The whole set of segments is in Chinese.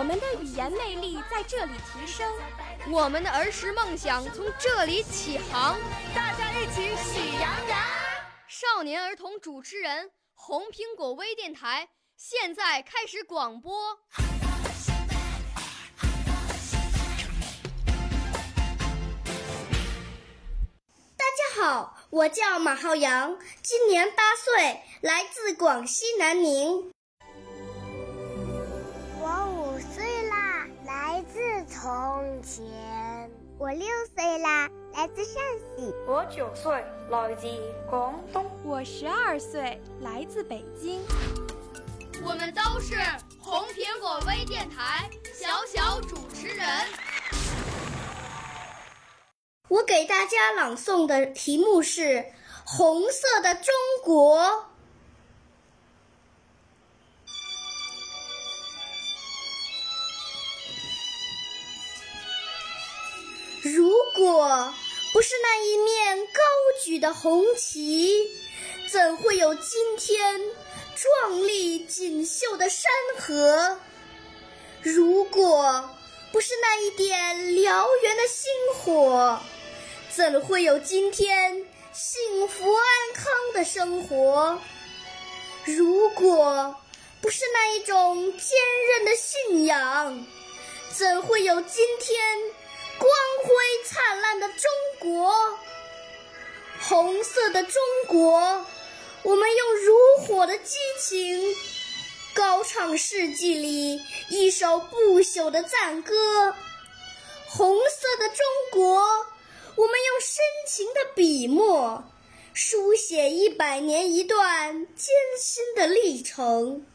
我们的语言魅力在这里提升，我们的儿时梦想从这里起航。大家一起喜羊羊。少年儿童主持人，红苹果微电台现在开始广播。大家好，我叫马浩洋，今年八岁，来自广西南宁。我五岁啦，来自从前。我六岁啦，来自陕西。我九岁，来自广东。我十二岁，来自北京。我们都是红苹果微电台小小主持人。我给大家朗诵的题目是《红色的中国》。如果不是那一面高举的红旗，怎会有今天壮丽锦绣的山河？如果不是那一点燎原的星火，怎会有今天幸福安康的生活？如果不是那一种坚韧的信仰，怎会有今天光的中国？红色的中国，我们用如火的激情，高唱世纪里一首不朽的赞歌。红色的中国，我们用深情的笔墨，书写一百年一段艰辛的历程。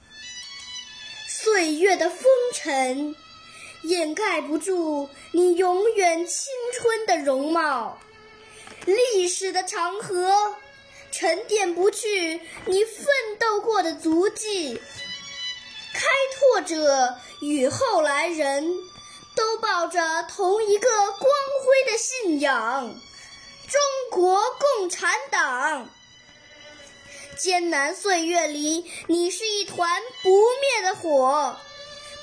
岁月的风尘，掩盖不住你永远青春的容貌。历史的长河，沉淀不去你奋斗过的足迹。开拓者与后来人都抱着同一个光辉的信仰——中国共产党。艰难岁月里，你是一团不灭的火，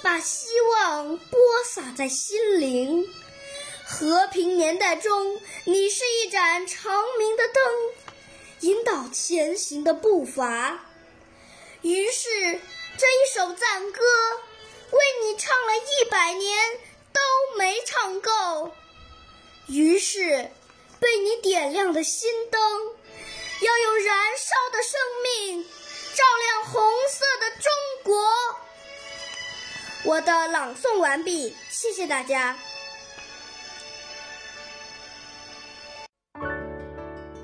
把希望播撒在心灵。和平年代中，你是一盏长明的灯，引导前行的步伐。于是，这一首赞歌为你唱了一百年都没唱够。于是，被你点亮的心灯，要用燃烧的生命照亮红色的中国。我的朗诵完毕，谢谢大家。